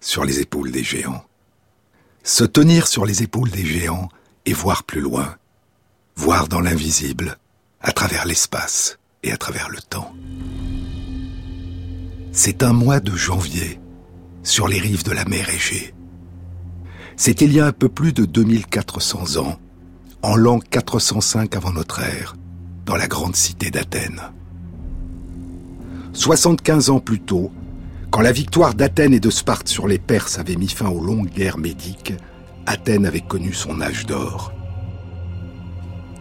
sur les épaules des géants. Se tenir sur les épaules des géants et voir plus loin, voir dans l'invisible, à travers l'espace et à travers le temps. C'est un mois de janvier, sur les rives de la mer Égée. C'est il y a un peu plus de 2400 ans, en l'an 405 avant notre ère, dans la grande cité d'Athènes. 75 ans plus tôt, quand la victoire d'Athènes et de Sparte sur les Perses avait mis fin aux longues guerres médiques, Athènes avait connu son âge d'or.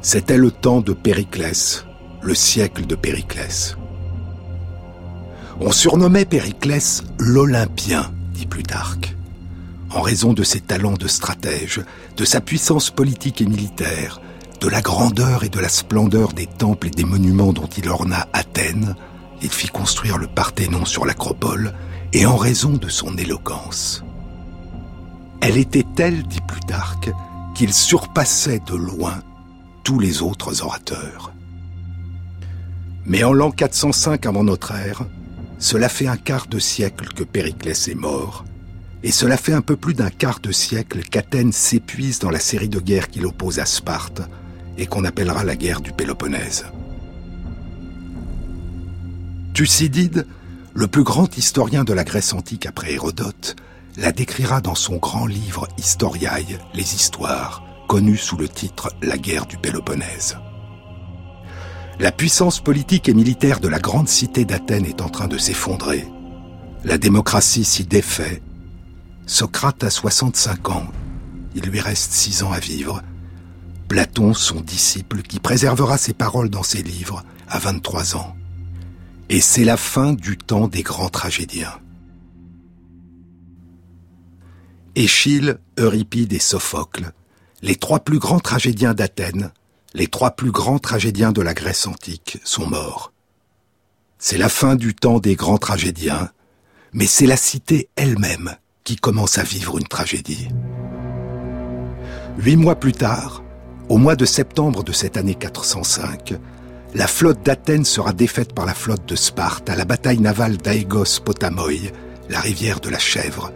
C'était le temps de Périclès, le siècle de Périclès. On surnommait Périclès l'Olympien, dit Plutarque, en raison de ses talents de stratège, de sa puissance politique et militaire, de la grandeur et de la splendeur des temples et des monuments dont il orna Athènes, il fit construire le Parthénon sur l'acropole, et en raison de son éloquence. Elle était telle, dit Plutarque, qu'il surpassait de loin tous les autres orateurs. Mais en l'an 405 avant notre ère, cela fait un quart de siècle que Périclès est mort, et cela fait un peu plus d'un quart de siècle qu'Athènes s'épuise dans la série de guerres qu'il oppose à Sparte, et qu'on appellera la guerre du Péloponnèse. Thucydide, le plus grand historien de la Grèce antique après Hérodote, la décrira dans son grand livre Historiae, les histoires, connu sous le titre La guerre du Péloponnèse. La puissance politique et militaire de la grande cité d'Athènes est en train de s'effondrer. La démocratie s'y défait. Socrate a 65 ans. Il lui reste 6 ans à vivre. Platon, son disciple, qui préservera ses paroles dans ses livres, a 23 ans. Et c'est la fin du temps des grands tragédiens. Échille, Euripide et Sophocle, les trois plus grands tragédiens d'Athènes, les trois plus grands tragédiens de la Grèce antique, sont morts. C'est la fin du temps des grands tragédiens, mais c'est la cité elle-même qui commence à vivre une tragédie. Huit mois plus tard, au mois de septembre de cette année 405, la flotte d'Athènes sera défaite par la flotte de Sparte à la bataille navale d'Aegos Potamoi, la rivière de la Chèvre,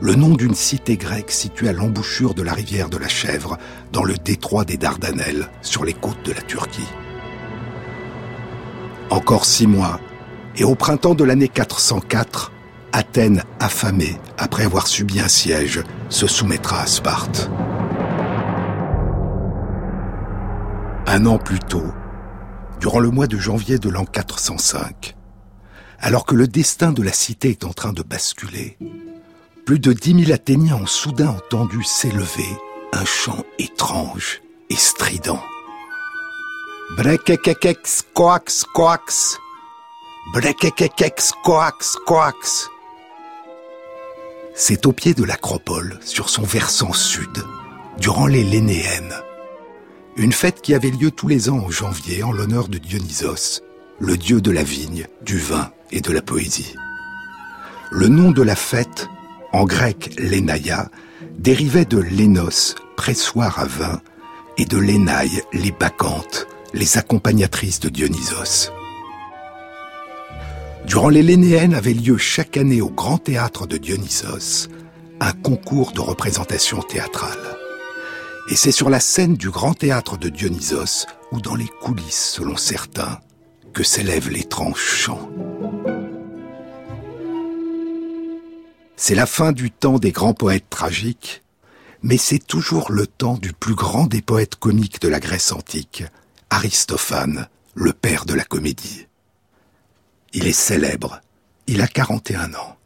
le nom d'une cité grecque située à l'embouchure de la rivière de la Chèvre, dans le détroit des Dardanelles, sur les côtes de la Turquie. Encore six mois, et au printemps de l'année 404, Athènes, affamée, après avoir subi un siège, se soumettra à Sparte. Un an plus tôt, durant le mois de janvier de l'an 405, alors que le destin de la cité est en train de basculer, plus de dix mille Athéniens ont soudain entendu s'élever un chant étrange et strident. Brekekekex coax coax. Brekekekex coax coax. C'est au pied de l'acropole, sur son versant sud, durant les Lénéennes, une fête qui avait lieu tous les ans en janvier en l'honneur de Dionysos, le dieu de la vigne, du vin et de la poésie. Le nom de la fête, en grec Lénaïa, dérivait de Lénos, pressoir à vin, et de Lénaï, les bacchantes, les accompagnatrices de Dionysos. Durant les Lénéennes avait lieu chaque année au Grand Théâtre de Dionysos un concours de représentation théâtrale. Et c'est sur la scène du grand théâtre de Dionysos, ou dans les coulisses selon certains, que s'élève l'étrange chant. C'est la fin du temps des grands poètes tragiques, mais c'est toujours le temps du plus grand des poètes comiques de la Grèce antique, Aristophane, le père de la comédie. Il est célèbre, il a 41 ans.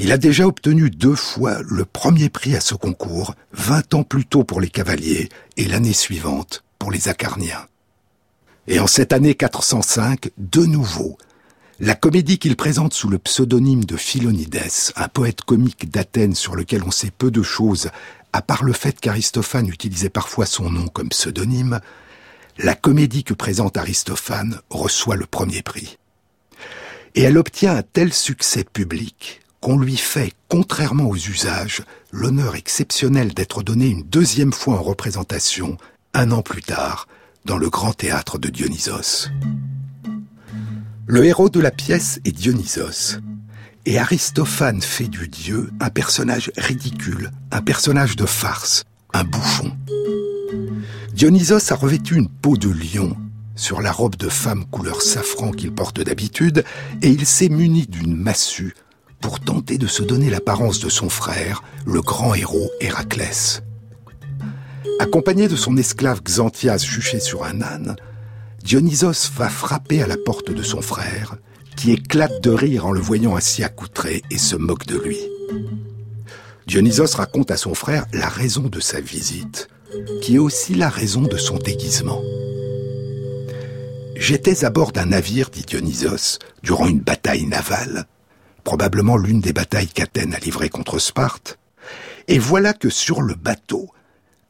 Il a déjà obtenu deux fois le premier prix à ce concours, vingt ans plus tôt pour les cavaliers et l'année suivante pour les acarniens. Et en cette année 405, de nouveau, La comédie qu'il présente sous le pseudonyme de Philonides, un poète comique d'Athènes sur lequel on sait peu de choses, à part le fait qu'Aristophane utilisait parfois son nom comme pseudonyme, la comédie que présente Aristophane reçoit le premier prix. Et elle obtient un tel succès public qu'on lui fait, contrairement aux usages, l'honneur exceptionnel d'être donné une deuxième fois en représentation, un an plus tard, dans le grand théâtre de Dionysos. Le héros de la pièce est Dionysos, et Aristophane fait du dieu un personnage ridicule, un personnage de farce, un bouffon. Dionysos a revêtu une peau de lion sur la robe de femme couleur safran qu'il porte d'habitude, et il s'est muni d'une massue pour tenter de se donner l'apparence de son frère, le grand héros Héraclès. Accompagné de son esclave Xanthias juché sur un âne, Dionysos va frapper à la porte de son frère, qui éclate de rire en le voyant ainsi accoutré et se moque de lui. Dionysos raconte à son frère la raison de sa visite, qui est aussi la raison de son déguisement. J'étais à bord d'un navire, dit Dionysos, durant une bataille navale, probablement l'une des batailles qu'Athènes a livrées contre Sparte, et voilà que sur le bateau,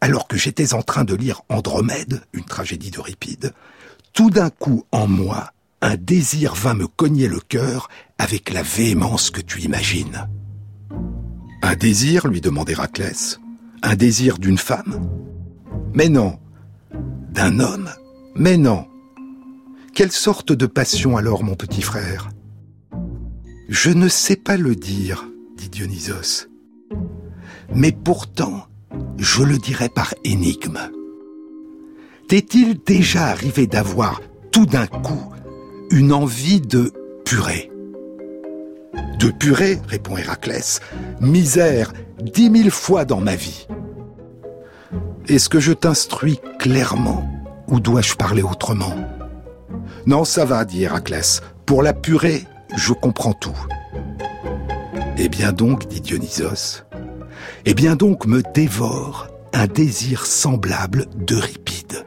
alors que j'étais en train de lire Andromède, une tragédie d'Euripide, tout d'un coup en moi, un désir vint me cogner le cœur avec la véhémence que tu imagines. Un désir, lui demande Héraclès. Un désir d'une femme Mais non. D'un homme Mais non. Quelle sorte de passion alors, mon petit frère? Je ne sais pas le dire, dit Dionysos. Mais pourtant, je le dirai par énigme. T'est-il déjà arrivé d'avoir, tout d'un coup, une envie de purée De purée, répond Héraclès, misère, dix mille fois dans ma vie. Est-ce que je t'instruis clairement ou dois-je parler autrement? Non, ça va, dit Héraclès. Pour la purée, je comprends tout. Eh bien donc, dit Dionysos, eh bien donc me dévore un désir semblable d'Euripide.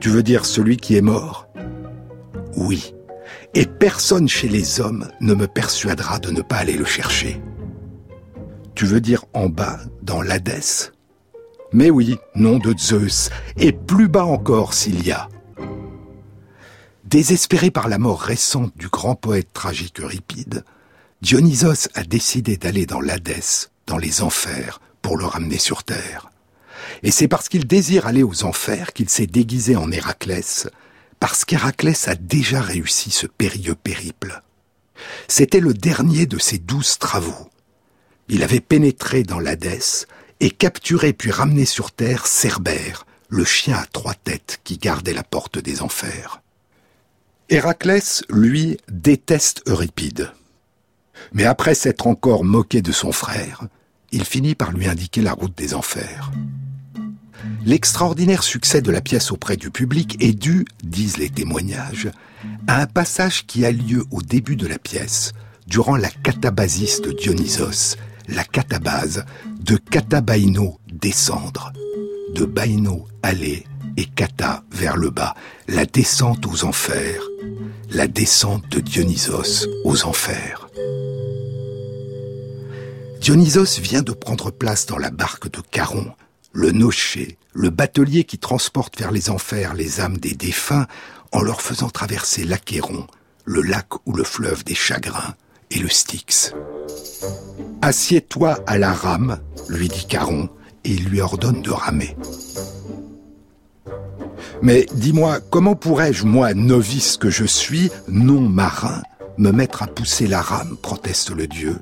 Tu veux dire celui qui est mort? Oui. Et personne chez les hommes ne me persuadera de ne pas aller le chercher. Tu veux dire en bas, dans l'Hadès? Mais oui, nom de Zeus, et plus bas encore s'il y a. Désespéré par la mort récente du grand poète tragique Euripide, Dionysos a décidé d'aller dans l'Hadès, dans les enfers, pour le ramener sur terre. Et c'est parce qu'il désire aller aux enfers qu'il s'est déguisé en Héraclès, parce qu'Héraclès a déjà réussi ce périlleux périple. C'était le dernier de ses douze travaux. Il avait pénétré dans l'Hadès et capturé puis ramené sur terre Cerbère, le chien à trois têtes qui gardait la porte des enfers. Héraclès, lui, déteste Euripide. Mais après s'être encore moqué de son frère, il finit par lui indiquer la route des enfers. L'extraordinaire succès de la pièce auprès du public est dû, disent les témoignages, à un passage qui a lieu au début de la pièce, durant la catabasis de Dionysos, la catabase, de catabaino descendre, de baino aller et kata vers le bas, la descente aux enfers, la descente de Dionysos aux enfers. Dionysos vient de prendre place dans la barque de Charon, le nocher, le batelier qui transporte vers les enfers les âmes des défunts en leur faisant traverser l'Achéron, le lac ou le fleuve des chagrins, et le Styx. Assieds-toi à la rame, lui dit Charon, et lui ordonne de ramer. Mais dis-moi, comment pourrais-je, moi, novice que je suis, non marin, me mettre à pousser la rame proteste le dieu.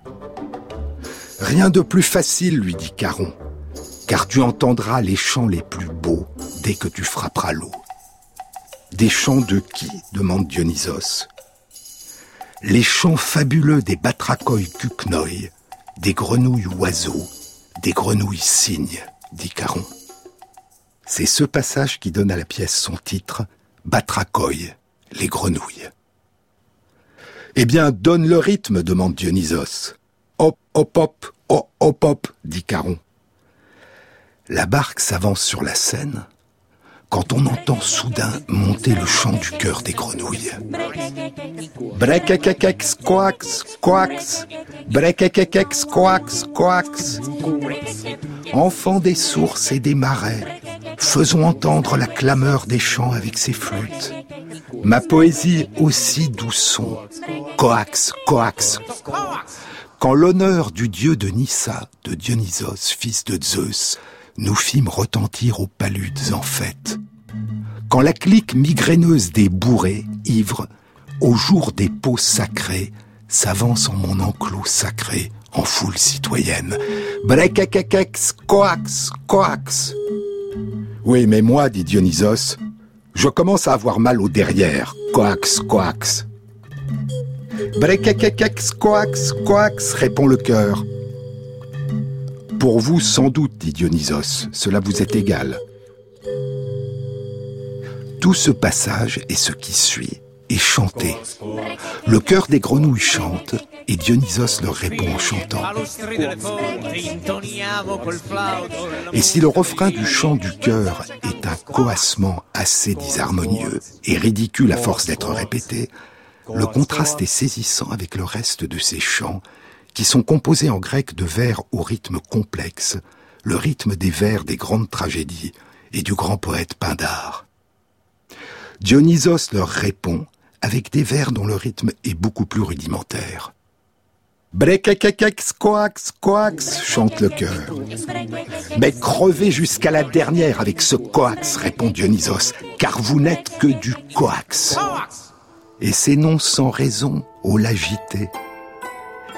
Rien de plus facile, lui dit Caron, car tu entendras les chants les plus beaux dès que tu frapperas l'eau. Des chants de qui demande Dionysos. Les chants fabuleux des batrachoïs cucnoïs, des grenouilles oiseaux, des grenouilles cygnes, dit Caron. C'est ce passage qui donne à la pièce son titre, Batrachoï, les grenouilles. Eh bien, donne le rythme, demande Dionysos. Hop, hop, hop, hop, hop, hop, dit Caron. La barque s'avance sur la Seine. Quand on entend soudain monter le chant du cœur des grenouilles. Brekekekex, coax, coax, brekekekex, coax, coax. Enfants des sources et des marais, faisons entendre la clameur des chants avec ses flûtes. Ma poésie aussi doux son, coax, coax. Quand l'honneur du dieu de Nissa, de Dionysos, fils de Zeus, nous fîmes retentir aux paludes en fête. Quand la clique migraineuse des bourrés, ivres, au jour des peaux sacrées, s'avance en mon enclos sacré, en foule citoyenne. Brekekekex, coax, coax. Oui, mais moi, dit Dionysos, je commence à avoir mal au derrière. Coax, coax. Brekekekex, coax, coax, répond le cœur. Pour vous, sans doute, dit Dionysos, cela vous est égal. Tout ce passage et ce qui suit est chanté. Le cœur des grenouilles chante et Dionysos leur répond en chantant. Et si le refrain du chant du cœur est un coassement assez disharmonieux et ridicule à force d'être répété, le contraste est saisissant avec le reste de ces chants qui sont composés en grec de vers au rythme complexe, le rythme des vers des grandes tragédies et du grand poète Pindare. Dionysos leur répond avec des vers dont le rythme est beaucoup plus rudimentaire. Brekekekex, coax, coax, chante le chœur. Mais crevez jusqu'à la dernière avec ce coax, répond Dionysos, car vous n'êtes que du coax. Et ces noms sans raison, ô l'agité,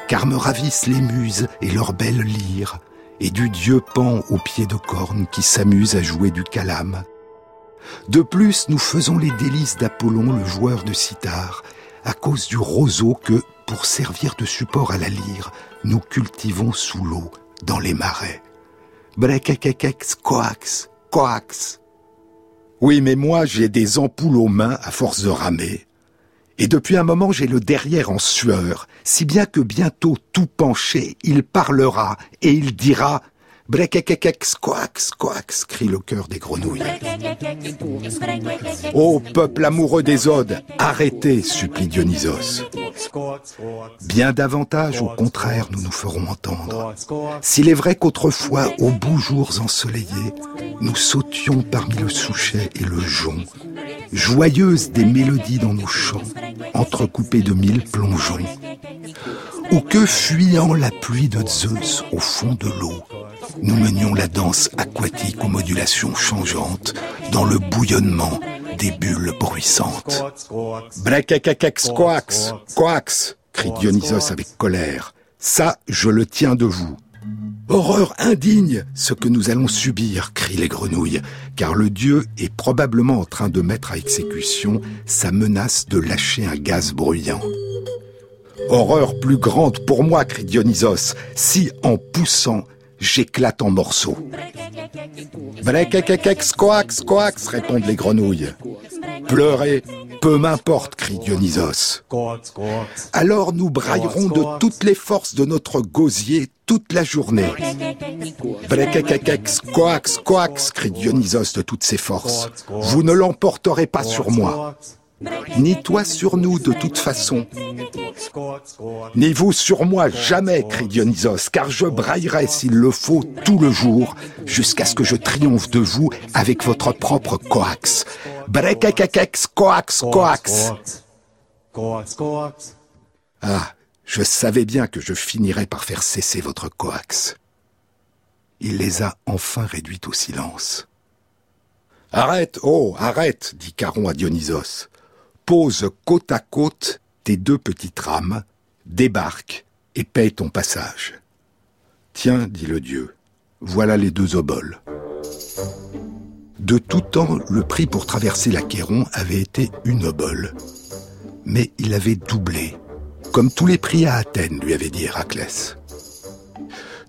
car me ravissent les muses et leurs belles lyres, et du dieu Pan aux pieds de cornes qui s'amuse à jouer du calame. De plus, nous faisons les délices d'Apollon, le joueur de sitar, à cause du roseau que, pour servir de support à la lyre, nous cultivons sous l'eau, dans les marais. Brekekekex, coax, coax. Oui, mais moi, j'ai des ampoules aux mains à force de ramer. Et depuis un moment j'ai le derrière en sueur, si bien que bientôt tout penché, il parlera et il dira Coax, coax, crie le cœur des grenouilles. Ô peuple amoureux des odes, arrêtez, supplie Dionysos. Bien davantage, au contraire, nous nous ferons entendre. S'il est vrai qu'autrefois, aux beaux jours ensoleillés, nous sautions parmi le souchet et le jonc, joyeuses des mélodies dans nos chants, entrecoupées de mille plongeons, ou que, fuyant la pluie de Zeus au fond de l'eau, nous menions la danse aquatique aux modulations changeantes dans le bouillonnement des bulles bruissantes. Brekekekex coax, coax, crie Dionysos avec colère. Ça, je le tiens de vous. Horreur indigne, ce que nous allons subir, crient les grenouilles, car le dieu est probablement en train de mettre à exécution sa menace de lâcher un gaz bruyant. Horreur plus grande pour moi, crie Dionysos, si en poussant, j'éclate en morceaux. Brekekekex coax coax, répondent les grenouilles. Pleurez, peu m'importe, crie Dionysos. Alors nous braillerons de toutes les forces de notre gosier toute la journée. Brekekekex, coax, coax, crie Dionysos de toutes ses forces. Vous ne l'emporterez pas sur moi. Ni toi sur nous de toute façon. Ni vous sur moi jamais, crie Dionysos, car je braillerai s'il le faut tout le jour, jusqu'à ce que je triomphe de vous avec votre propre coax. Brekekekex, coax, coax. Ah, je savais bien que je finirais par faire cesser votre coax. Il les a enfin réduites au silence. Arrête, oh, arrête, dit Caron à Dionysos pose côte à côte tes deux petites rames, débarque et paye ton passage. Tiens, dit le dieu, voilà les deux oboles. De tout temps, le prix pour traverser l'Achéron avait été une obole. Mais il avait doublé, comme tous les prix à Athènes, lui avait dit Héraclès.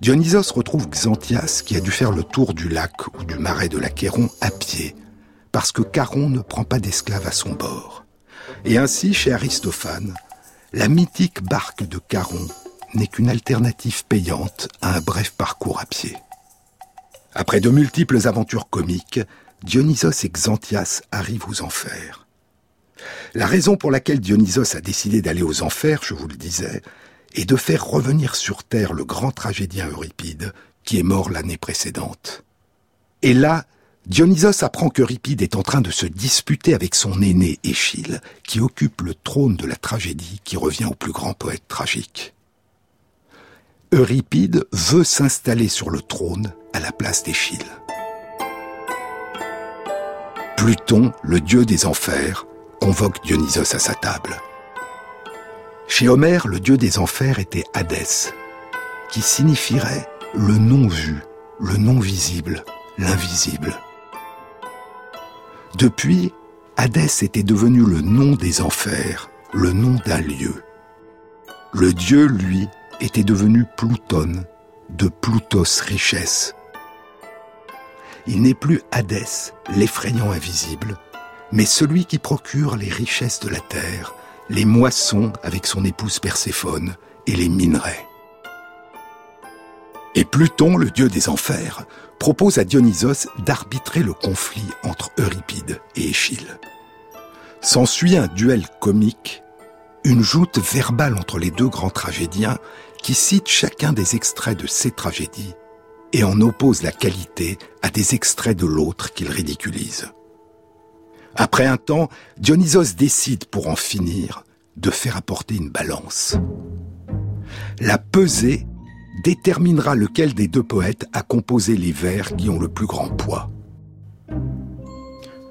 Dionysos retrouve Xanthias qui a dû faire le tour du lac ou du marais de l'Achéron à pied, parce que Caron ne prend pas d'esclaves à son bord. Et ainsi, chez Aristophane, la mythique barque de Caron n'est qu'une alternative payante à un bref parcours à pied. Après de multiples aventures comiques, Dionysos et Xanthias arrivent aux enfers. La raison pour laquelle Dionysos a décidé d'aller aux enfers, je vous le disais, est de faire revenir sur Terre le grand tragédien Euripide, qui est mort l'année précédente. Et là, Dionysos apprend qu'Euripide est en train de se disputer avec son aîné Échille, qui occupe le trône de la tragédie qui revient au plus grand poète tragique. Euripide veut s'installer sur le trône à la place d'Échille. Pluton, le dieu des enfers, convoque Dionysos à sa table. Chez Homère, le dieu des enfers était Hadès, qui signifierait le non vu, le non visible, l'invisible. Depuis, Hadès était devenu le nom des enfers, le nom d'un lieu. Le dieu, lui, était devenu Pluton, de Plutos richesse. Il n'est plus Hadès, l'effrayant invisible, mais celui qui procure les richesses de la terre, les moissons avec son épouse Perséphone et les minerais. Et Pluton, le dieu des enfers, propose à Dionysos d'arbitrer le conflit entre Euripide et Échille. S'ensuit un duel comique, une joute verbale entre les deux grands tragédiens qui citent chacun des extraits de ces tragédies et en oppose la qualité à des extraits de l'autre qu'ils ridiculisent. Après un temps, Dionysos décide, pour en finir, de faire apporter une balance. La pesée déterminera lequel des deux poètes a composé les vers qui ont le plus grand poids.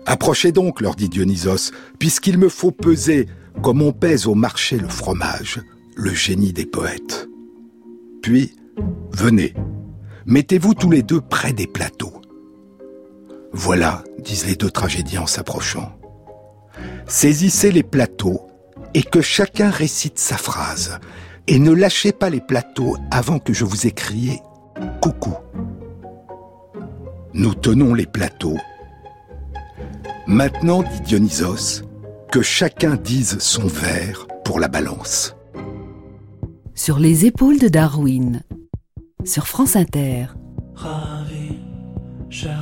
Approchez donc, leur dit Dionysos, puisqu'il me faut peser, comme on pèse au marché le fromage, le génie des poètes. Puis, venez, mettez-vous tous les deux près des plateaux. Voilà, disent les deux tragédiens en s'approchant. Saisissez les plateaux et que chacun récite sa phrase, et ne lâchez pas les plateaux avant que je vous ai crié coucou. Nous tenons les plateaux. Maintenant, dit Dionysos, que chacun dise son vers pour la balance. Sur les épaules de Darwin, sur France Inter. Ravi, cher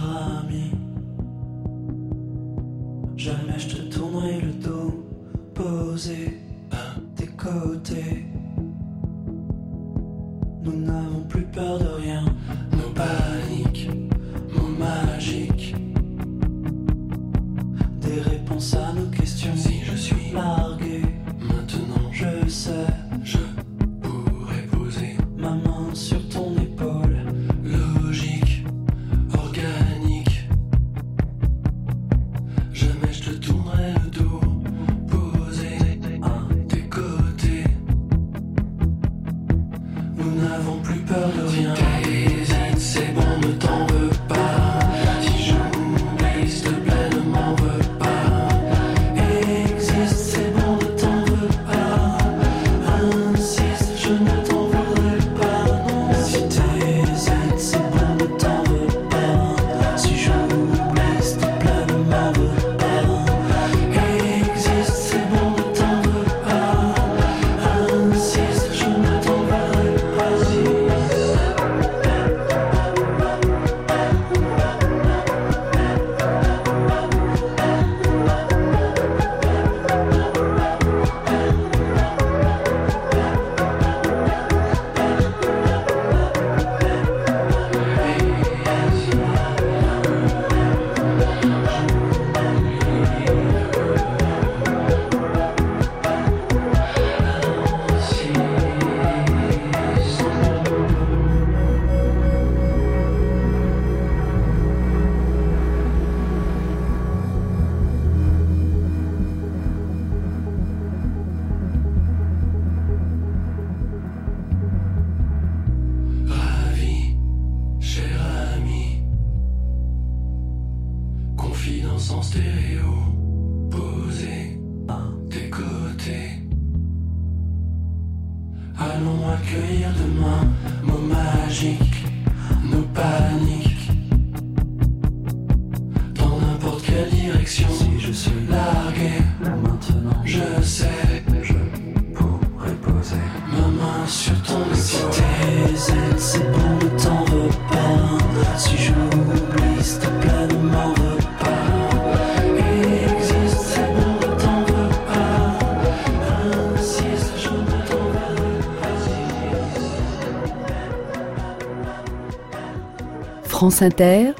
France Inter,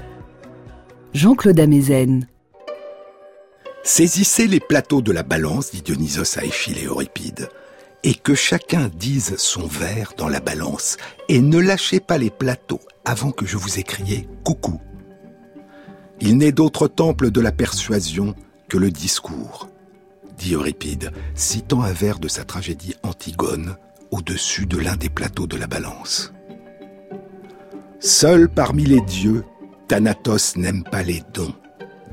Jean-Claude Amezen. Saisissez les plateaux de la balance, dit Dionysos à Échille et Euripide, et que chacun dise son vers dans la balance, et ne lâchez pas les plateaux avant que je vous ai crié coucou. Il n'est d'autre temple de la persuasion que le discours, dit Euripide, citant un vers de sa tragédie Antigone au-dessus de l'un des plateaux de la balance. Seul parmi les dieux, Thanatos n'aime pas les dons,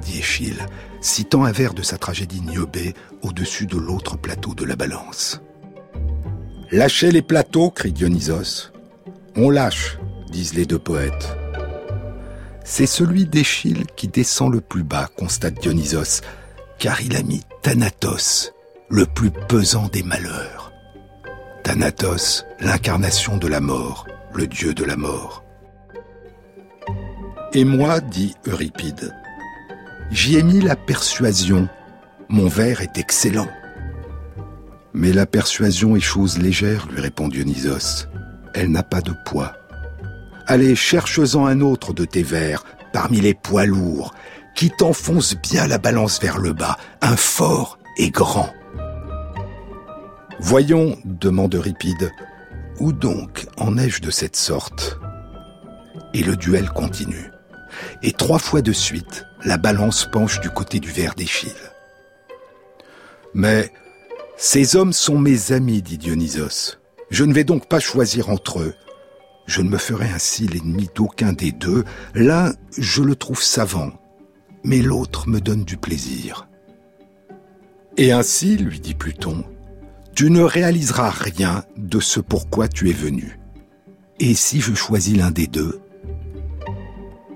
dit Échille, citant un vers de sa tragédie Niobé au-dessus de l'autre plateau de la balance. Lâchez les plateaux, crie Dionysos. On lâche, disent les deux poètes. C'est celui d'Échille qui descend le plus bas, constate Dionysos, car il a mis Thanatos, le plus pesant des malheurs. Thanatos, l'incarnation de la mort, le dieu de la mort. Et moi, dit Euripide, j'y ai mis la persuasion. Mon vers est excellent. Mais la persuasion est chose légère, lui répond Dionysos. Elle n'a pas de poids. Allez, cherche-en un autre de tes vers, parmi les poids lourds, qui t'enfonce bien la balance vers le bas, un fort et grand. Voyons, demande Euripide, où donc en ai-je de cette sorte? Et le duel continue. Et trois fois de suite, la balance penche du côté du vers d'Échille. Mais ces hommes sont mes amis, dit Dionysos. Je ne vais donc pas choisir entre eux. Je ne me ferai ainsi l'ennemi d'aucun des deux. L'un, je le trouve savant, mais l'autre me donne du plaisir. Et ainsi, lui dit Pluton, tu ne réaliseras rien de ce pourquoi tu es venu. Et si je choisis l'un des deux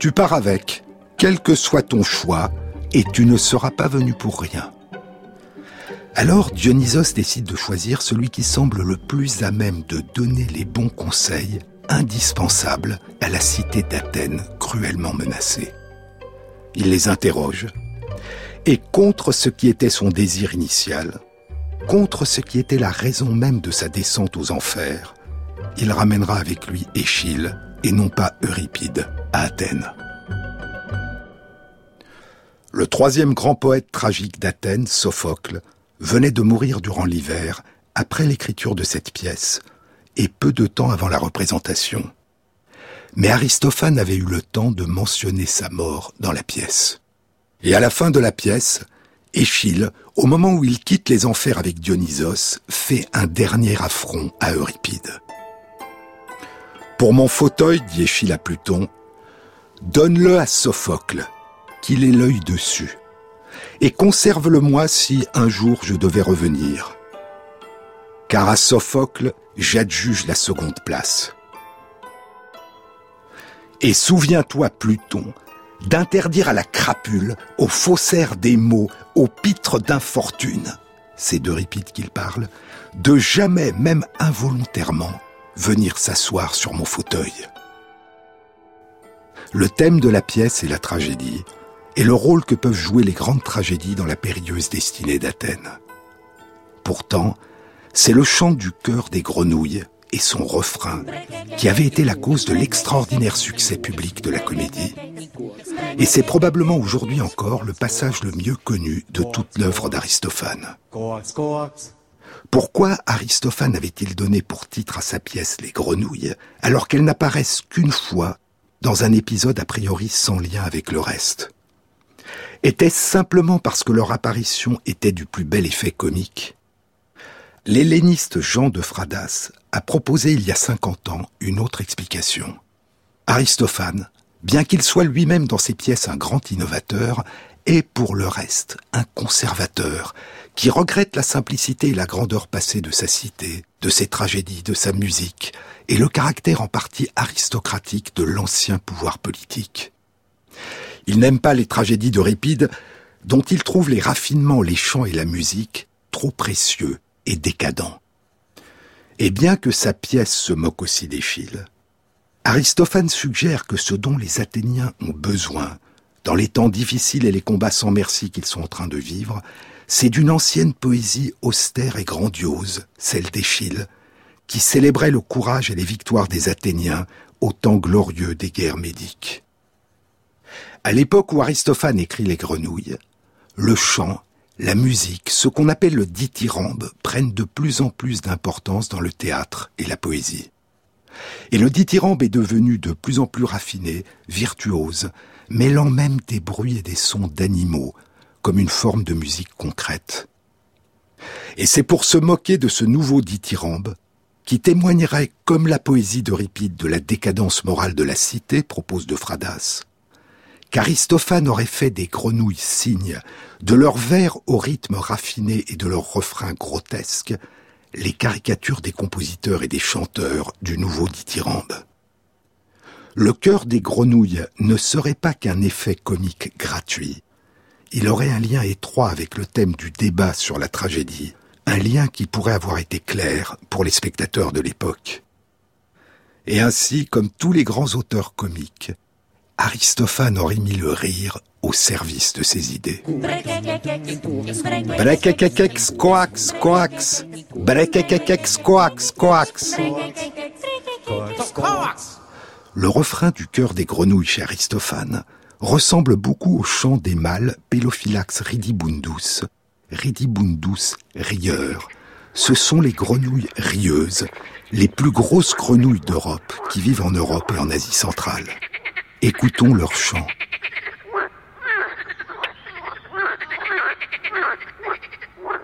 Tu pars avec, quel que soit ton choix, et tu ne seras pas venu pour rien. Alors Dionysos décide de choisir celui qui semble le plus à même de donner les bons conseils indispensables à la cité d'Athènes cruellement menacée. Il les interroge, et contre ce qui était son désir initial, contre ce qui était la raison même de sa descente aux enfers, il ramènera avec lui Échille et non pas Euripide à Athènes. Le troisième grand poète tragique d'Athènes, Sophocle, venait de mourir durant l'hiver, après l'écriture de cette pièce, et peu de temps avant la représentation. Mais Aristophane avait eu le temps de mentionner sa mort dans la pièce. Et à la fin de la pièce, Échille, au moment où il quitte les enfers avec Dionysos, fait un dernier affront à Euripide. Pour mon fauteuil, dit Échille à Pluton, donne-le à Sophocle, qu'il ait l'œil dessus et conserve-le-moi si un jour je devais revenir. Car à Sophocle, j'adjuge la seconde place. Et souviens-toi, Pluton, d'interdire à la crapule, au faussaire des mots, au pitre d'infortune, c'est d'Euripide qu'il parle, de jamais, même involontairement, venir s'asseoir sur mon fauteuil. Le thème de la pièce est la tragédie, et le rôle que peuvent jouer les grandes tragédies dans la périlleuse destinée d'Athènes. Pourtant, c'est le chant du cœur des grenouilles et son refrain qui avait été la cause de l'extraordinaire succès public de la comédie. Et c'est probablement aujourd'hui encore le passage le mieux connu de toute l'œuvre d'Aristophane. Pourquoi Aristophane avait-il donné pour titre à sa pièce Les grenouilles alors qu'elles n'apparaissent qu'une fois dans un épisode a priori sans lien avec le reste? Était-ce simplement parce que leur apparition était du plus bel effet comique? L'helléniste Jean de Fradas a proposé il y a 50 ans une autre explication. Aristophane, bien qu'il soit lui-même dans ses pièces un grand innovateur, est pour le reste un conservateur qui regrette la simplicité et la grandeur passée de sa cité, de ses tragédies, de sa musique, et le caractère en partie aristocratique de l'ancien pouvoir politique. Il n'aime pas les tragédies d'Euripide, dont il trouve les raffinements, les chants et la musique trop précieux et décadents. Et bien que sa pièce se moque aussi d'Échille, Aristophane suggère que ce dont les Athéniens ont besoin, dans les temps difficiles et les combats sans merci qu'ils sont en train de vivre, c'est d'une ancienne poésie austère et grandiose, celle d'Échille, qui célébrait le courage et les victoires des Athéniens au temps glorieux des guerres médiques. À l'époque où Aristophane écrit les grenouilles, le chant, la musique, ce qu'on appelle le dithyrambe, prennent de plus en plus d'importance dans le théâtre et la poésie. Et le dithyrambe est devenu de plus en plus raffiné, virtuose, mêlant même des bruits et des sons d'animaux, comme une forme de musique concrète. Et c'est pour se moquer de ce nouveau dithyrambe, qui témoignerait, comme la poésie d'Euripide, de la décadence morale de la cité, propose de Fradas, qu'Aristophane aurait fait des grenouilles cygnes, de leurs vers au rythme raffiné et de leurs refrains grotesques, les caricatures des compositeurs et des chanteurs du nouveau dithyrambe. Le cœur des grenouilles ne serait pas qu'un effet comique gratuit. Il aurait un lien étroit avec le thème du débat sur la tragédie, un lien qui pourrait avoir été clair pour les spectateurs de l'époque. Et ainsi, comme tous les grands auteurs comiques, Aristophane aurait mis le rire au service de ses idées. Le refrain du cœur des grenouilles chez Aristophane ressemble beaucoup au chant des mâles Pelophylax ridibundus, ridibundus rieur. Ce sont les grenouilles rieuses, les plus grosses grenouilles d'Europe qui vivent en Europe et en Asie centrale. Écoutons leur chant.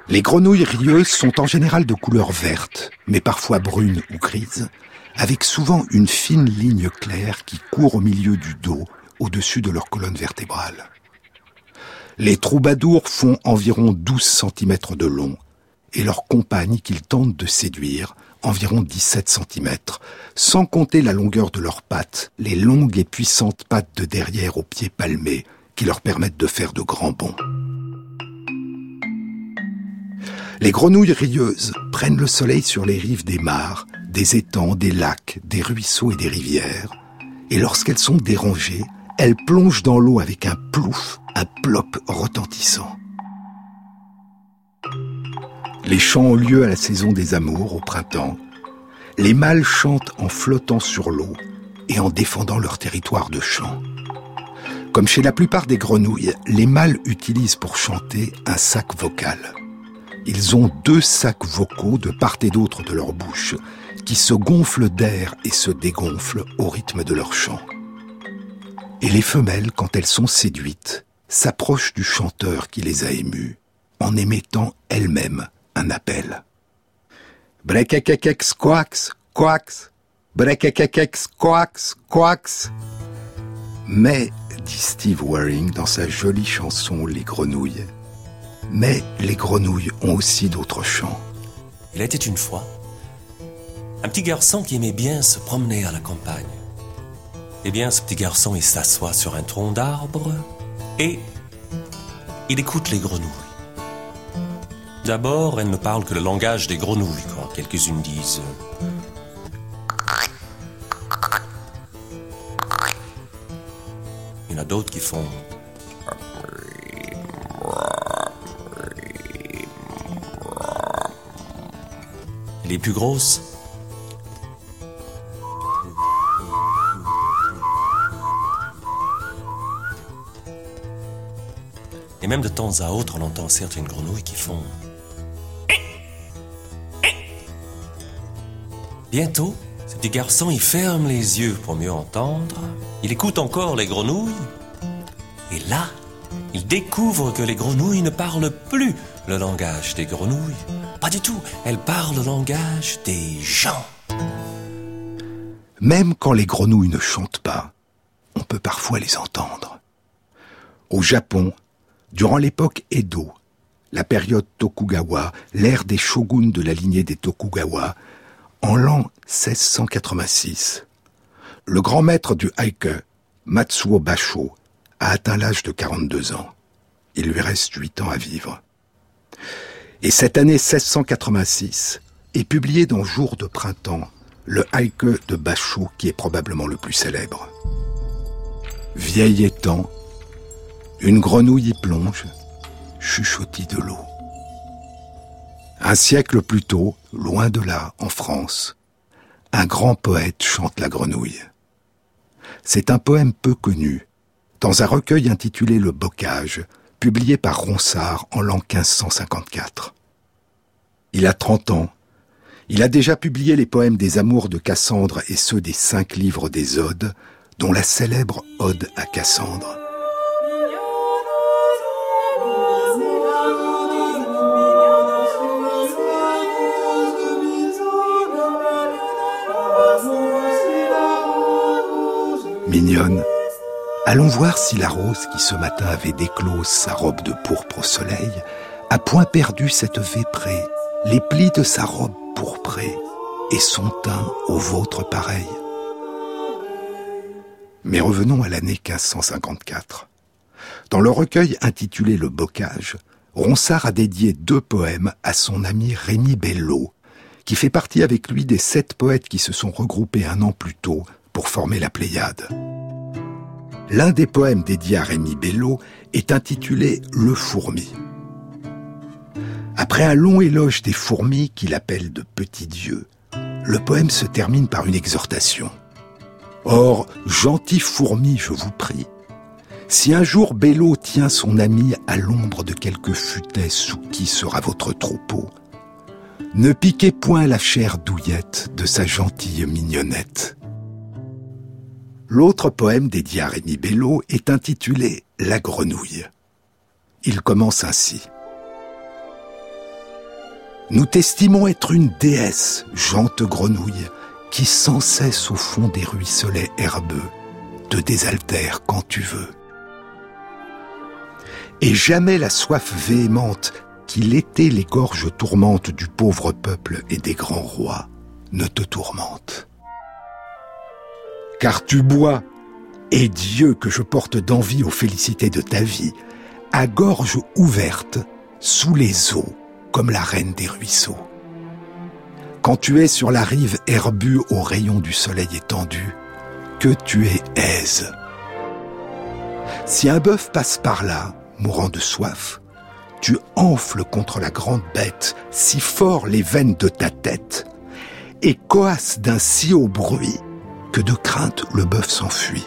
Les grenouilles rieuses sont en général de couleur verte, mais parfois brune ou grise, avec souvent une fine ligne claire qui court au milieu du dos, au-dessus de leur colonne vertébrale. Les troubadours font environ 12 cm de long, et leurs compagnes qu'ils tentent de séduire, environ 17 cm, sans compter la longueur de leurs pattes, les longues et puissantes pattes de derrière aux pieds palmés, qui leur permettent de faire de grands bonds. Les grenouilles rieuses prennent le soleil sur les rives des mares, des étangs, des lacs, des ruisseaux et des rivières, et lorsqu'elles sont dérangées, elles plongent dans l'eau avec un plouf, un plop retentissant. Les chants ont lieu à la saison des amours, au printemps. Les mâles chantent en flottant sur l'eau et en défendant leur territoire de chant. Comme chez la plupart des grenouilles, les mâles utilisent pour chanter un sac vocal. Ils ont deux sacs vocaux de part et d'autre de leur bouche, qui se gonflent d'air et se dégonflent au rythme de leur chant. Et les femelles, quand elles sont séduites, s'approchent du chanteur qui les a émues, en émettant elles-mêmes un appel. Brekekekex coax, coax, brekekekex coax, coax. Mais, dit Steve Waring dans sa jolie chanson Les grenouilles, mais les grenouilles ont aussi d'autres chants. Il était une fois un petit garçon qui aimait bien se promener à la campagne. Eh bien, ce petit garçon, il s'assoit sur un tronc d'arbre et il écoute les grenouilles. D'abord, elles ne parlent que le langage des grenouilles, quand quelques-unes disent. Il y en a d'autres qui font. Les plus grosses. Même de temps à autre, on entend certaines grenouilles qui font. Bientôt, ce petit garçon, il ferme les yeux pour mieux entendre. Il écoute encore les grenouilles. Et là, il découvre que les grenouilles ne parlent plus le langage des grenouilles. Pas du tout. Elles parlent le langage des gens. Même quand les grenouilles ne chantent pas, on peut parfois les entendre. Au Japon, durant l'époque Edo, la période Tokugawa, l'ère des shoguns de la lignée des Tokugawa, en l'an 1686, le grand maître du haïke, Matsuo Basho, a atteint l'âge de 42 ans. Il lui reste 8 ans à vivre. Et cette année 1686 est publié dans Jour de printemps le haïke de Basho qui est probablement le plus célèbre. Vieil étang, une grenouille y plonge, chuchotis de l'eau. Un siècle plus tôt, loin de là, en France, un grand poète chante la grenouille. C'est un poème peu connu, dans un recueil intitulé Le Bocage, publié par Ronsard en l'an 1554. Il a 30 ans. Il a déjà publié les poèmes des Amours de Cassandre et ceux des cinq livres des Odes, dont la célèbre Ode à Cassandre. Mignonne, allons voir si la rose qui ce matin avait déclose sa robe de pourpre au soleil a point perdu cette véprée, les plis de sa robe pourprée et son teint au vôtre pareil. Mais revenons à l'année 1554. Dans le recueil intitulé Le Bocage, Ronsard a dédié deux poèmes à son ami Rémi Bello, qui fait partie avec lui des sept poètes qui se sont regroupés un an plus tôt former la Pléiade. L'un des poèmes dédiés à Rémi Bello est intitulé Le fourmi. Après un long éloge des fourmis qu'il appelle de petits dieux, le poème se termine par une exhortation. Or, gentil fourmi, je vous prie, si un jour Bello tient son ami à l'ombre de quelque futaie sous qui sera votre troupeau, ne piquez point la chair douillette de sa gentille mignonnette. L'autre poème dédié à Rémi Bello est intitulé La grenouille. Il commence ainsi. Nous t'estimons être une déesse, jante grenouille, qui sans cesse au fond des ruisselets herbeux te désaltère quand tu veux. Et jamais la soif véhémente qui l'été les gorges tourmentes du pauvre peuple et des grands rois ne te tourmente car tu bois, et Dieu que je porte d'envie aux félicités de ta vie, à gorge ouverte, sous les eaux, comme la reine des ruisseaux. Quand tu es sur la rive herbue aux rayons du soleil étendu, que tu es aise. Si un bœuf passe par là, mourant de soif, tu enfles contre la grande bête si fort les veines de ta tête, et coasses d'un si haut bruit que de crainte le bœuf s'enfuit.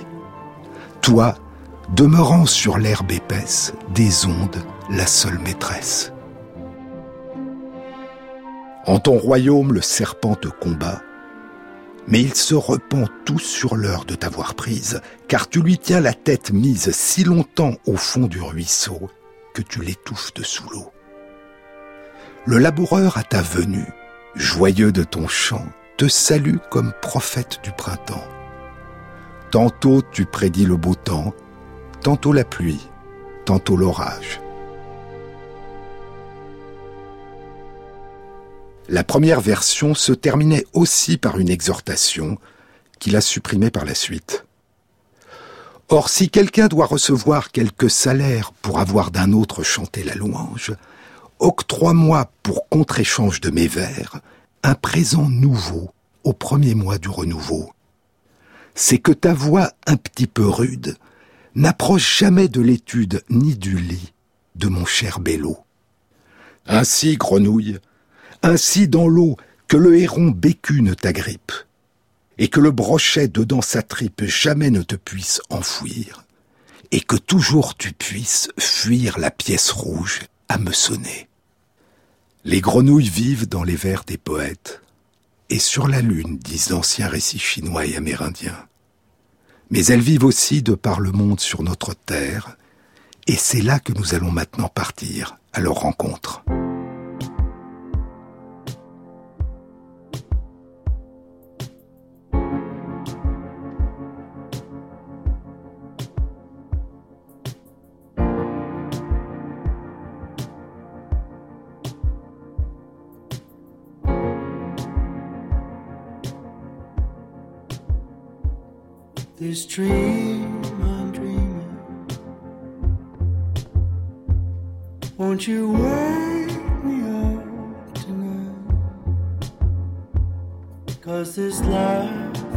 Toi, demeurant sur l'herbe épaisse, des ondes, la seule maîtresse. En ton royaume, le serpent te combat, mais il se repent tout sur l'heure de t'avoir prise, car tu lui tiens la tête mise si longtemps au fond du ruisseau que tu l'étouffes de sous l'eau. Le laboureur à ta venue, joyeux de ton chant, te salue comme prophète du printemps. Tantôt tu prédis le beau temps, tantôt la pluie, tantôt l'orage. La première version se terminait aussi par une exhortation qu'il a supprimée par la suite. Or, si quelqu'un doit recevoir quelque salaire pour avoir d'un autre chanté la louange, octroie-moi pour contre-échange de mes vers un présent nouveau au premier mois du renouveau. C'est que ta voix un petit peu rude n'approche jamais de l'étude ni du lit de mon cher Bello. Ainsi, grenouille, ainsi dans l'eau que le héron bécu ne t'agrippe, et que le brochet dedans sa tripe jamais ne te puisse enfouir, et que toujours tu puisses fuir la pièce rouge à me sonner. Les grenouilles vivent dans les vers des poètes, et sur la Lune, disent d'anciens récits chinois et amérindiens. Mais elles vivent aussi de par le monde sur notre Terre, et c'est là que nous allons maintenant partir à leur rencontre. This dream I'm dreaming. Won't you wake me up tonight? Cause this life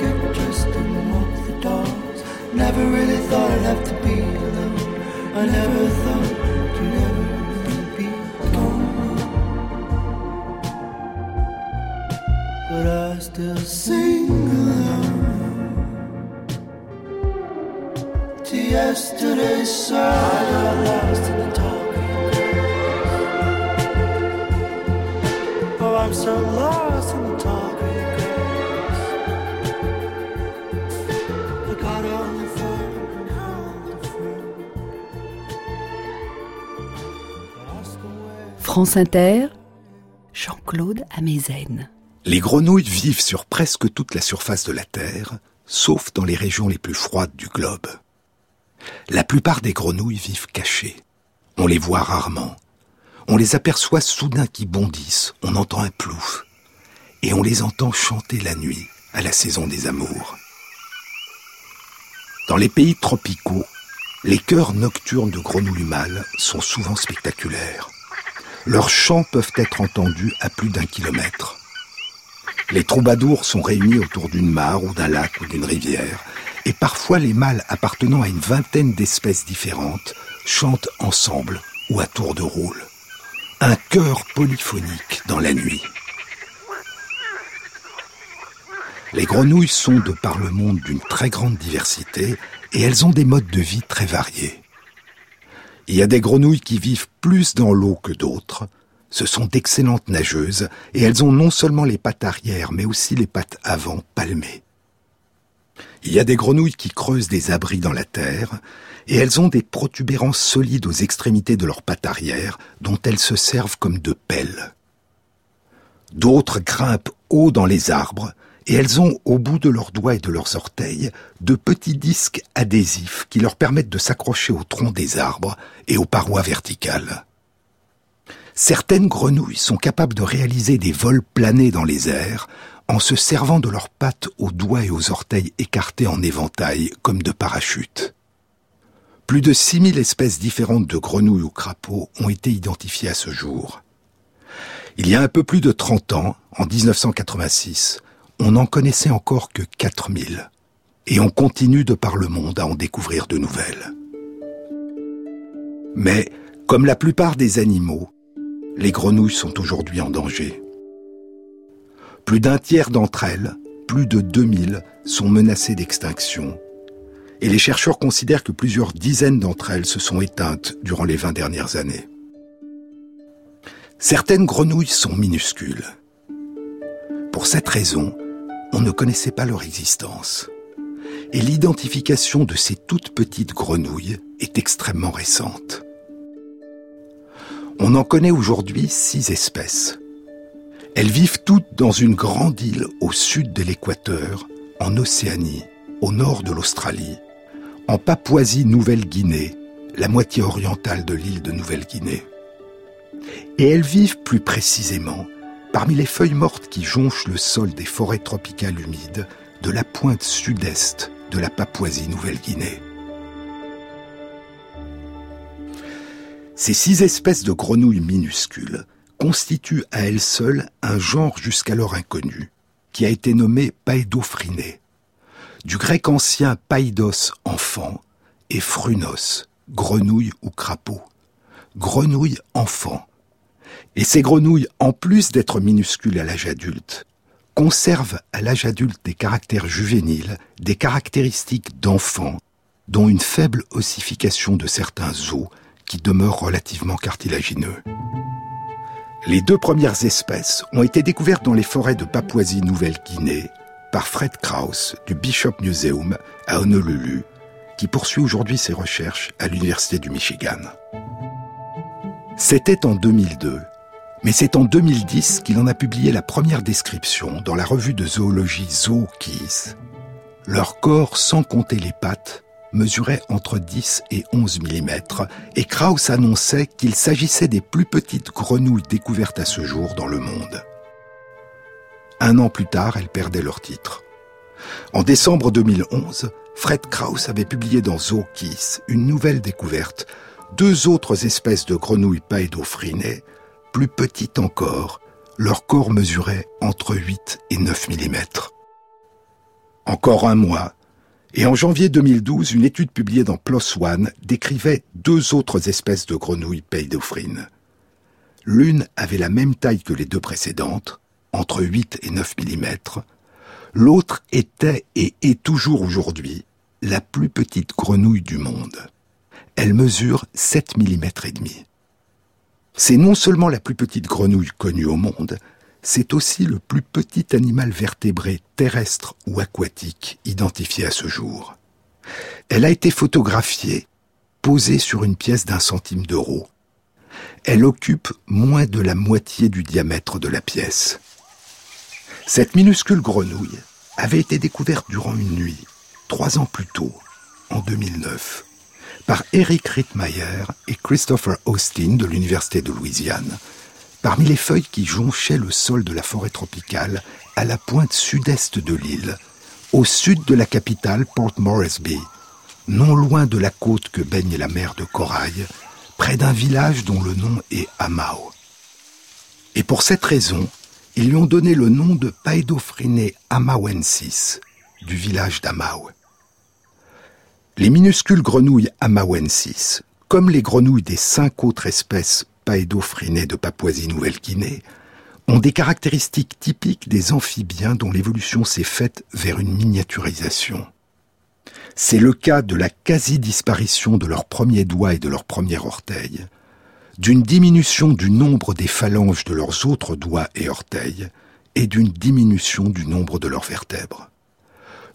get dressed and walk the dogs. Never really thought I'd have to be alone. I never thought you'd ever be gone. But I still sing along to yesterday's song. I got lost in the talking Oh, I'm so lost France Jean-Claude Amezen. Les grenouilles vivent sur presque toute la surface de la Terre, sauf dans les régions les plus froides du globe. La plupart des grenouilles vivent cachées. On les voit rarement. On les aperçoit soudain qui bondissent, on entend un plouf. Et on les entend chanter la nuit, à la saison des amours. Dans les pays tropicaux, les chœurs nocturnes de grenouilles mâles sont souvent spectaculaires. Leurs chants peuvent être entendus à plus d'un kilomètre. Les troubadours sont réunis autour d'une mare ou d'un lac ou d'une rivière, et parfois les mâles appartenant à une vingtaine d'espèces différentes chantent ensemble ou à tour de rôle. Un chœur polyphonique dans la nuit. Les grenouilles sont de par le monde d'une très grande diversité et elles ont des modes de vie très variés. Il y a des grenouilles qui vivent plus dans l'eau que d'autres. Ce sont d'excellentes nageuses et elles ont non seulement les pattes arrière mais aussi les pattes avant palmées. Il y a des grenouilles qui creusent des abris dans la terre et elles ont des protubérances solides aux extrémités de leurs pattes arrière dont elles se servent comme de pelles. D'autres grimpent haut dans les arbres et elles ont au bout de leurs doigts et de leurs orteils de petits disques adhésifs qui leur permettent de s'accrocher au tronc des arbres et aux parois verticales. Certaines grenouilles sont capables de réaliser des vols planés dans les airs en se servant de leurs pattes aux doigts et aux orteils écartés en éventail comme de parachutes. Plus de 6000 espèces différentes de grenouilles ou crapauds ont été identifiées à ce jour. Il y a un peu plus de 30 ans, en 1986, on n'en connaissait encore que 4000. Et on continue de par le monde à en découvrir de nouvelles. Mais, comme la plupart des animaux, les grenouilles sont aujourd'hui en danger. Plus d'un tiers d'entre elles, plus de 2000, sont menacées d'extinction. Et les chercheurs considèrent que plusieurs dizaines d'entre elles se sont éteintes durant les 20 dernières années. Certaines grenouilles sont minuscules. Pour cette raison, on ne connaissait pas leur existence. Et l'identification de ces toutes petites grenouilles est extrêmement récente. On en connaît aujourd'hui six espèces. Elles vivent toutes dans une grande île au sud de l'équateur, en Océanie, au nord de l'Australie, en Papouasie-Nouvelle-Guinée, la moitié orientale de l'île de Nouvelle-Guinée. Et elles vivent plus précisément parmi les feuilles mortes qui jonchent le sol des forêts tropicales humides de la pointe sud-est de la Papouasie-Nouvelle-Guinée. Ces six espèces de grenouilles minuscules constituent à elles seules un genre jusqu'alors inconnu, qui a été nommé Paedophrinae, du grec ancien païdos enfant et phrunos, grenouille ou crapaud. Grenouille enfant. Et ces grenouilles, en plus d'être minuscules à l'âge adulte, conservent à l'âge adulte des caractères juvéniles, des caractéristiques d'enfant, dont une faible ossification de certains os qui demeurent relativement cartilagineux. Les deux premières espèces ont été découvertes dans les forêts de Papouasie-Nouvelle-Guinée par Fred Krauss du Bishop Museum à Honolulu, qui poursuit aujourd'hui ses recherches à l'Université du Michigan. C'était en 2002, mais c'est en 2010 qu'il en a publié la première description dans la revue de zoologie Zookeys. Leur corps, sans compter les pattes, mesurait entre 10 et 11 mm, et Krauss annonçait qu'il s'agissait des plus petites grenouilles découvertes à ce jour dans le monde. Un an plus tard, elles perdaient leur titre. En décembre 2011, Fred Krauss avait publié dans Zookeys une nouvelle découverte, deux autres espèces de grenouilles paédophrinées, plus petites encore, leur corps mesurait entre 8 et 9 mm. Encore un mois, et en janvier 2012, une étude publiée dans PLOS ONE décrivait deux autres espèces de grenouilles paédophrines. L'une avait la même taille que les deux précédentes, entre 8 et 9 mm. L'autre était et est toujours aujourd'hui la plus petite grenouille du monde. Elle mesure 7 mm et demi. C'est non seulement la plus petite grenouille connue au monde, c'est aussi le plus petit animal vertébré terrestre ou aquatique identifié à ce jour. Elle a été photographiée, posée sur une pièce d'un centime d'euro. Elle occupe moins de la moitié du diamètre de la pièce. Cette minuscule grenouille avait été découverte durant une nuit, trois ans plus tôt, en 2009, par Eric Rittmeyer et Christopher Austin de l'Université de Louisiane, parmi les feuilles qui jonchaient le sol de la forêt tropicale à la pointe sud-est de l'île, au sud de la capitale Port Moresby, non loin de la côte que baigne la mer de Corail, près d'un village dont le nom est Amao. Et pour cette raison, ils lui ont donné le nom de Paedophryne amawensis, du village d'Amao. Les minuscules grenouilles amawensis, comme les grenouilles des cinq autres espèces paédophrynées de Papouasie-Nouvelle-Guinée, ont des caractéristiques typiques des amphibiens dont l'évolution s'est faite vers une miniaturisation. C'est le cas de la quasi-disparition de leurs premiers doigts et de leurs premiers orteils, d'une diminution du nombre des phalanges de leurs autres doigts et orteils, et d'une diminution du nombre de leurs vertèbres.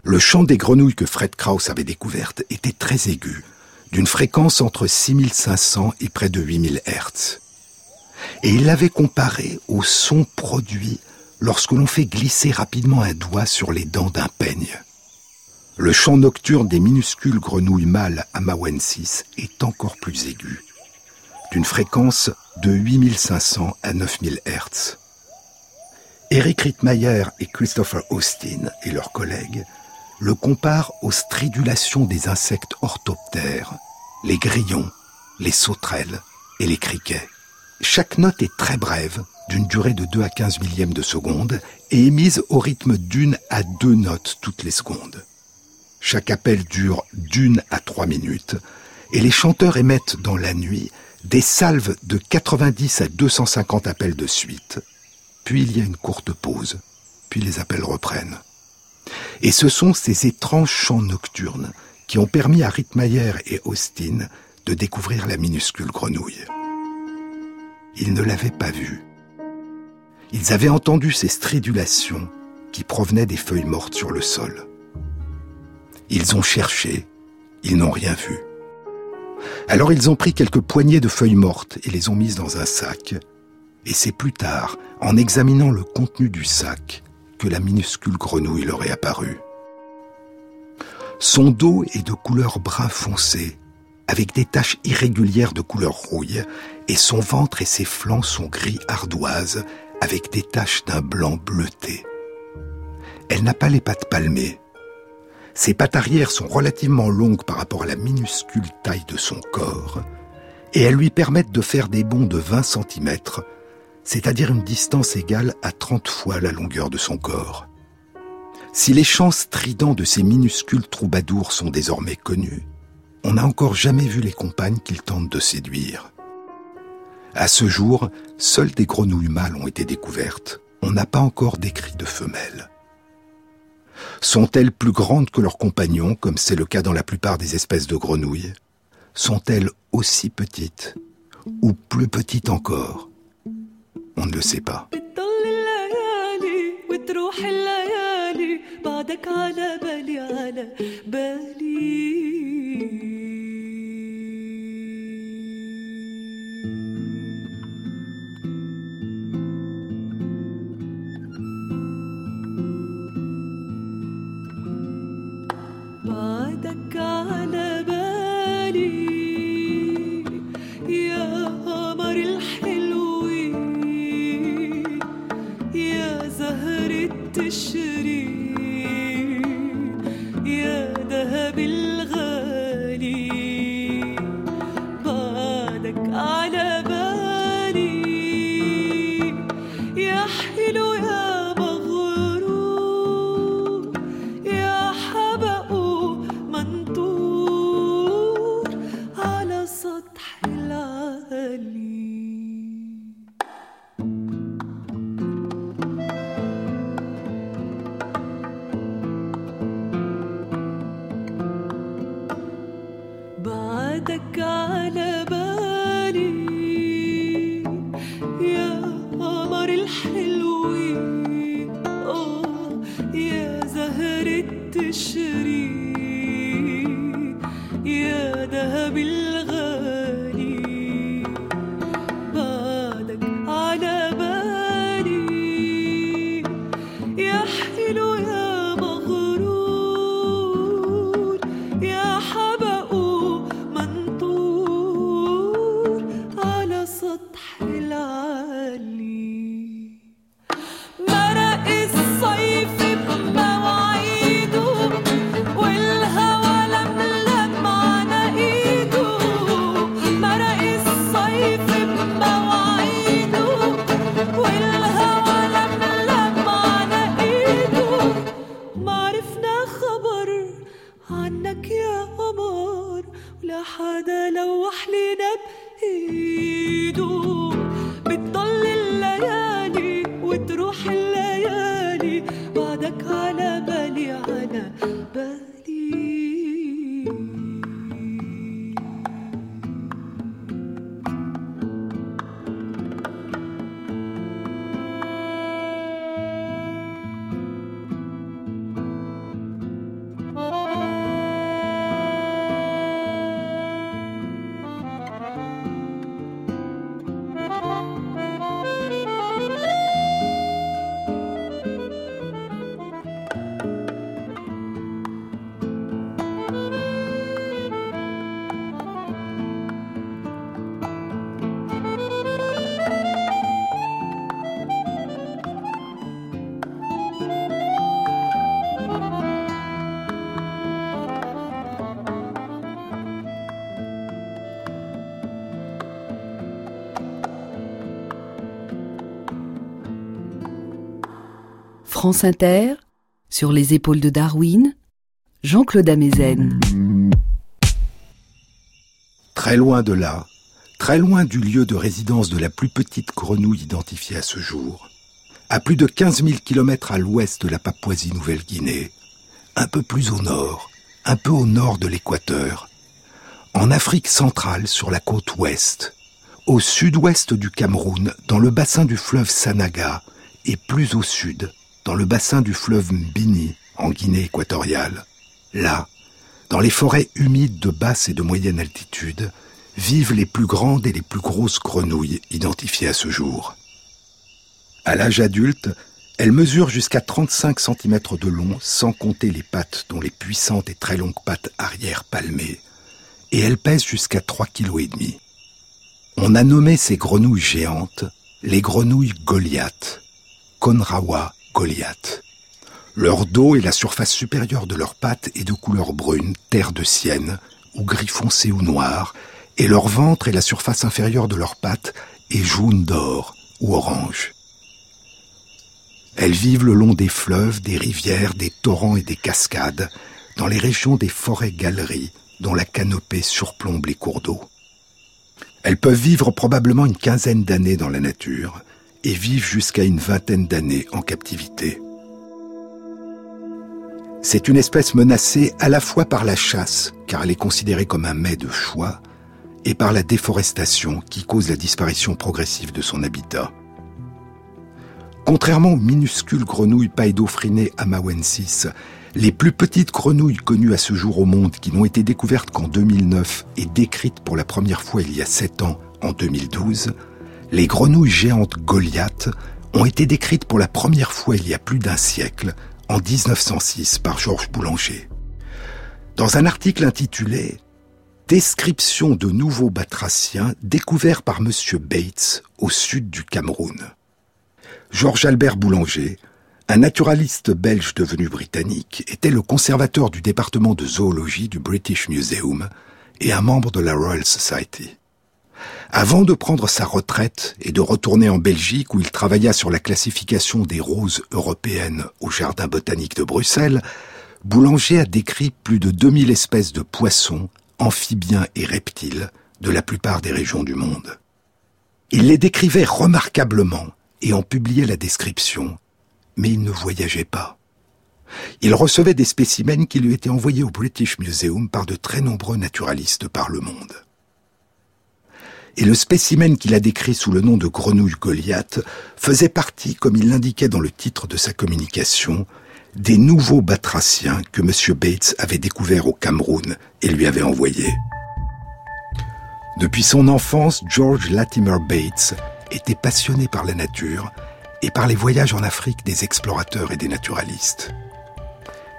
Le chant des grenouilles que Fred Krauss avait découverte était très aigu, d'une fréquence entre 6500 et près de 8000 Hertz. Et il l'avait comparé au son produit lorsque l'on fait glisser rapidement un doigt sur les dents d'un peigne. Le chant nocturne des minuscules grenouilles mâles amawensis est encore plus aigu, d'une fréquence de 8500 à 9000 Hertz. Eric Rittmeyer et Christopher Austin et leurs collègues le comparent aux stridulations des insectes orthoptères, les grillons, les sauterelles et les criquets. Chaque note est très brève, d'une durée de 2 à 15 millièmes de seconde, et émise au rythme d'une à deux notes toutes les secondes. Chaque appel dure d'une à trois minutes, et les chanteurs émettent dans la nuit des salves de 90 à 250 appels de suite. Puis il y a une courte pause, puis les appels reprennent. Et ce sont ces étranges chants nocturnes qui ont permis à Rittmeyer et Austin de découvrir la minuscule grenouille. Ils ne l'avaient pas vue. Ils avaient entendu ces stridulations qui provenaient des feuilles mortes sur le sol. Ils ont cherché, ils n'ont rien vu. Alors ils ont pris quelques poignées de feuilles mortes et les ont mises dans un sac. Et c'est plus tard, en examinant le contenu du sac, la minuscule grenouille leur est apparue. Son dos est de couleur brun foncé, avec des taches irrégulières de couleur rouille, et son ventre et ses flancs sont gris ardoise, avec des taches d'un blanc bleuté. Elle n'a pas les pattes palmées. Ses pattes arrière sont relativement longues par rapport à la minuscule taille de son corps, et elles lui permettent de faire des bonds de 20 cm, c'est-à-dire une distance égale à 30 fois la longueur de son corps. Si les chants stridents de ces minuscules troubadours sont désormais connus, on n'a encore jamais vu les compagnes qu'ils tentent de séduire. À ce jour, seules des grenouilles mâles ont été découvertes. On n'a pas encore décrit de femelles. Sont-elles plus grandes que leurs compagnons, comme c'est le cas dans la plupart des espèces de grenouilles? Sont-elles aussi petites ou plus petites encore? On ne le sait pas. بعدك على 是 France Inter, sur les épaules de Darwin, Jean-Claude Amezen. Très loin de là, très loin du lieu de résidence de la plus petite grenouille identifiée à ce jour, à plus de 15 000 kilomètres à l'ouest de la Papouasie-Nouvelle-Guinée, un peu plus au nord, un peu au nord de l'équateur, en Afrique centrale sur la côte ouest, au sud-ouest du Cameroun, dans le bassin du fleuve Sanaga, et plus au sud, dans le bassin du fleuve Mbini, en Guinée équatoriale. Là, dans les forêts humides de basse et de moyenne altitude, vivent les plus grandes et les plus grosses grenouilles identifiées à ce jour. À l'âge adulte, elles mesurent jusqu'à 35 cm de long, sans compter les pattes dont les puissantes et très longues pattes arrière palmées, et elles pèsent jusqu'à 3,5 kg. On a nommé ces grenouilles géantes les grenouilles Goliath, Conrawa Leur dos et la surface supérieure de leurs pattes est de couleur brune, terre de sienne, ou gris foncé ou noir, et leur ventre et la surface inférieure de leurs pattes est jaune d'or ou orange. Elles vivent le long des fleuves, des rivières, des torrents et des cascades, dans les régions des forêts-galeries dont la canopée surplombe les cours d'eau. Elles peuvent vivre probablement une quinzaine d'années dans la nature et vivent jusqu'à une vingtaine d'années en captivité. C'est une espèce menacée à la fois par la chasse, car elle est considérée comme un mets de choix, et par la déforestation qui cause la disparition progressive de son habitat. Contrairement aux minuscules grenouilles Paedophrinae amawensis, les plus petites grenouilles connues à ce jour au monde qui n'ont été découvertes qu'en 2009 et décrites pour la première fois il y a 7 ans, en 2012, les grenouilles géantes Goliath ont été décrites pour la première fois il y a plus d'un siècle, en 1906, par Georges Boulanger. Dans un article intitulé Description de nouveaux batraciens découverts par M. Bates au sud du Cameroun. Georges Albert Boulanger, un naturaliste belge devenu britannique, était le conservateur du département de zoologie du British Museum et un membre de la Royal Society. Avant de prendre sa retraite et de retourner en Belgique où il travailla sur la classification des roses européennes au Jardin botanique de Bruxelles, Boulanger a décrit plus de 2000 espèces de poissons, amphibiens et reptiles de la plupart des régions du monde. Il les décrivait remarquablement et en publiait la description, mais il ne voyageait pas. Il recevait des spécimens qui lui étaient envoyés au British Museum par de très nombreux naturalistes par le monde. Et le spécimen qu'il a décrit sous le nom de grenouille Goliath faisait partie, comme il l'indiquait dans le titre de sa communication, des nouveaux batraciens que M. Bates avait découverts au Cameroun et lui avait envoyés. Depuis son enfance, George Latimer Bates était passionné par la nature et par les voyages en Afrique des explorateurs et des naturalistes.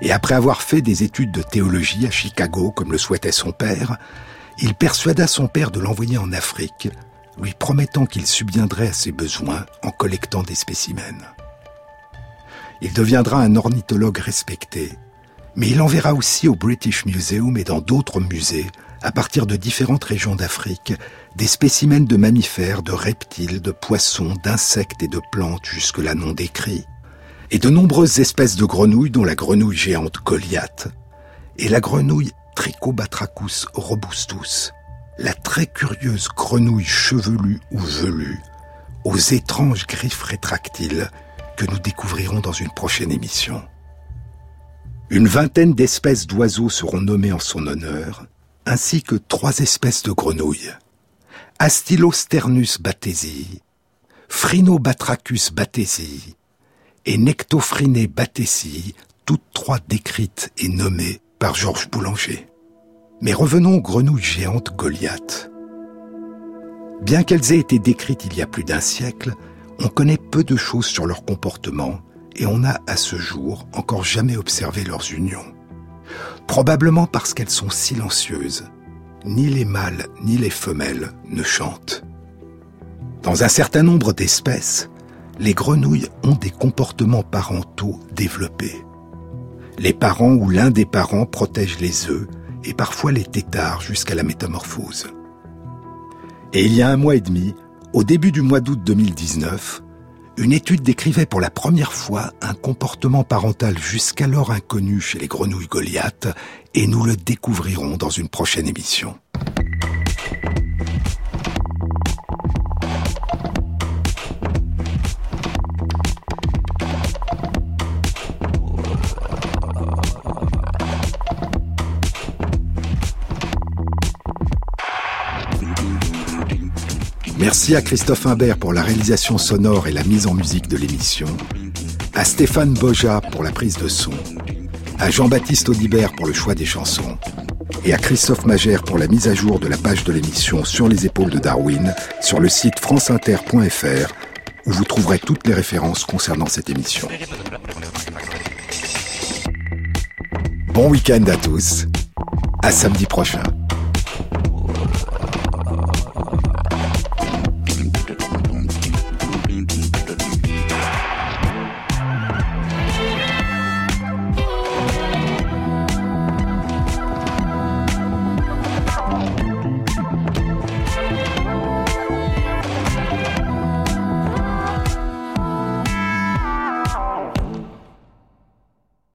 Et après avoir fait des études de théologie à Chicago, comme le souhaitait son père, il persuada son père de l'envoyer en Afrique, lui promettant qu'il subviendrait à ses besoins en collectant des spécimens. Il deviendra un ornithologue respecté, mais il enverra aussi au British Museum et dans d'autres musées, à partir de différentes régions d'Afrique, des spécimens de mammifères, de reptiles, de poissons, d'insectes et de plantes jusque-là non décrits, et de nombreuses espèces de grenouilles dont la grenouille géante Goliath, et la grenouille Trichobatrachus robustus, la très curieuse grenouille chevelue ou velue, aux étranges griffes rétractiles que nous découvrirons dans une prochaine émission. Une vingtaine d'espèces d'oiseaux seront nommées en son honneur, ainsi que trois espèces de grenouilles. Astylosternus bathesi, Phrinobatrachus bathesi et Nectophrine bathesi, toutes trois décrites et nommées Georges Boulanger. Mais revenons aux grenouilles géantes Goliath. Bien qu'elles aient été décrites il y a plus d'un siècle, on connaît peu de choses sur leur comportement et on n'a à ce jour encore jamais observé leurs unions. Probablement parce qu'elles sont silencieuses. Ni les mâles ni les femelles ne chantent. Dans un certain nombre d'espèces, les grenouilles ont des comportements parentaux développés. Les parents ou l'un des parents protègent les œufs et parfois les têtards jusqu'à la métamorphose. Et il y a un mois et demi, au début du mois d'août 2019, une étude décrivait pour la première fois un comportement parental jusqu'alors inconnu chez les grenouilles Goliath, et nous le découvrirons dans une prochaine émission. Merci à Christophe Imbert pour la réalisation sonore et la mise en musique de l'émission, à Stéphane Boja pour la prise de son, à Jean-Baptiste Audibert pour le choix des chansons, et à Christophe Magère pour la mise à jour de la page de l'émission Sur les épaules de Darwin sur le site franceinter.fr où vous trouverez toutes les références concernant cette émission. Bon week-end à tous, à samedi prochain.